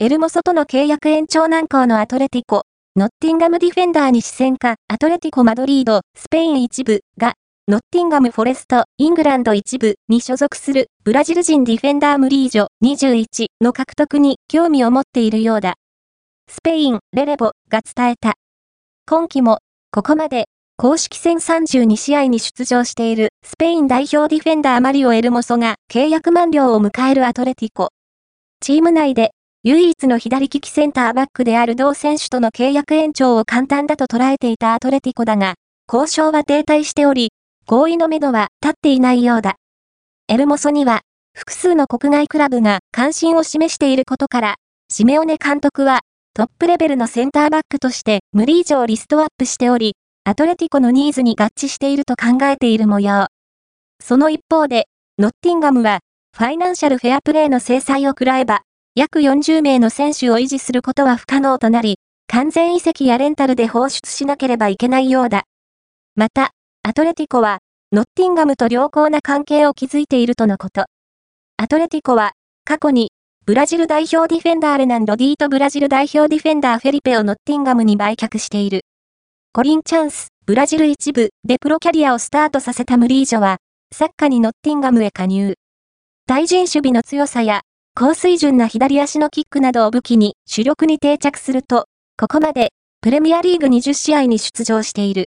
エルモソとの契約延長難航のアトレティコ、ノッティンガムディフェンダーに視線か、アトレティコマドリード、スペイン一部が、ノッティンガムフォレスト、イングランド一部に所属するブラジル人ディフェンダームリージョ21の獲得に興味を持っているようだ。スペイン、レレボが伝えた。今季も、ここまで、公式戦32試合に出場しているスペイン代表ディフェンダーマリオ・エルモソが契約満了を迎えるアトレティコ。チーム内で唯一の左利きセンターバックである同選手との契約延長を簡単だと捉えていたアトレティコだが、交渉は停滞しており、合意のめどは立っていないようだ。エルモソには、複数の国外クラブが関心を示していることから、シメオネ監督は、トップレベルのセンターバックとして無理以上リストアップしており、アトレティコのニーズに合致していると考えている模様。その一方で、ノッティンガムは、ファイナンシャルフェアプレーの制裁を食らえば、約40名の選手を維持することは不可能となり、完全移籍やレンタルで放出しなければいけないようだ。また、アトレティコは、ノッティンガムと良好な関係を築いているとのこと。アトレティコは、過去に、ブラジル代表ディフェンダーレナン・ロディーとブラジル代表ディフェンダーフェリペをノッティンガムに売却している。コリン・チャンス、ブラジル一部でプロキャリアをスタートさせたムリージョは、サッカーにノッティンガムへ加入。対人守備の強さや高水準な左足のキックなどを武器に主力に定着すると、ここまでプレミアリーグ20試合に出場している。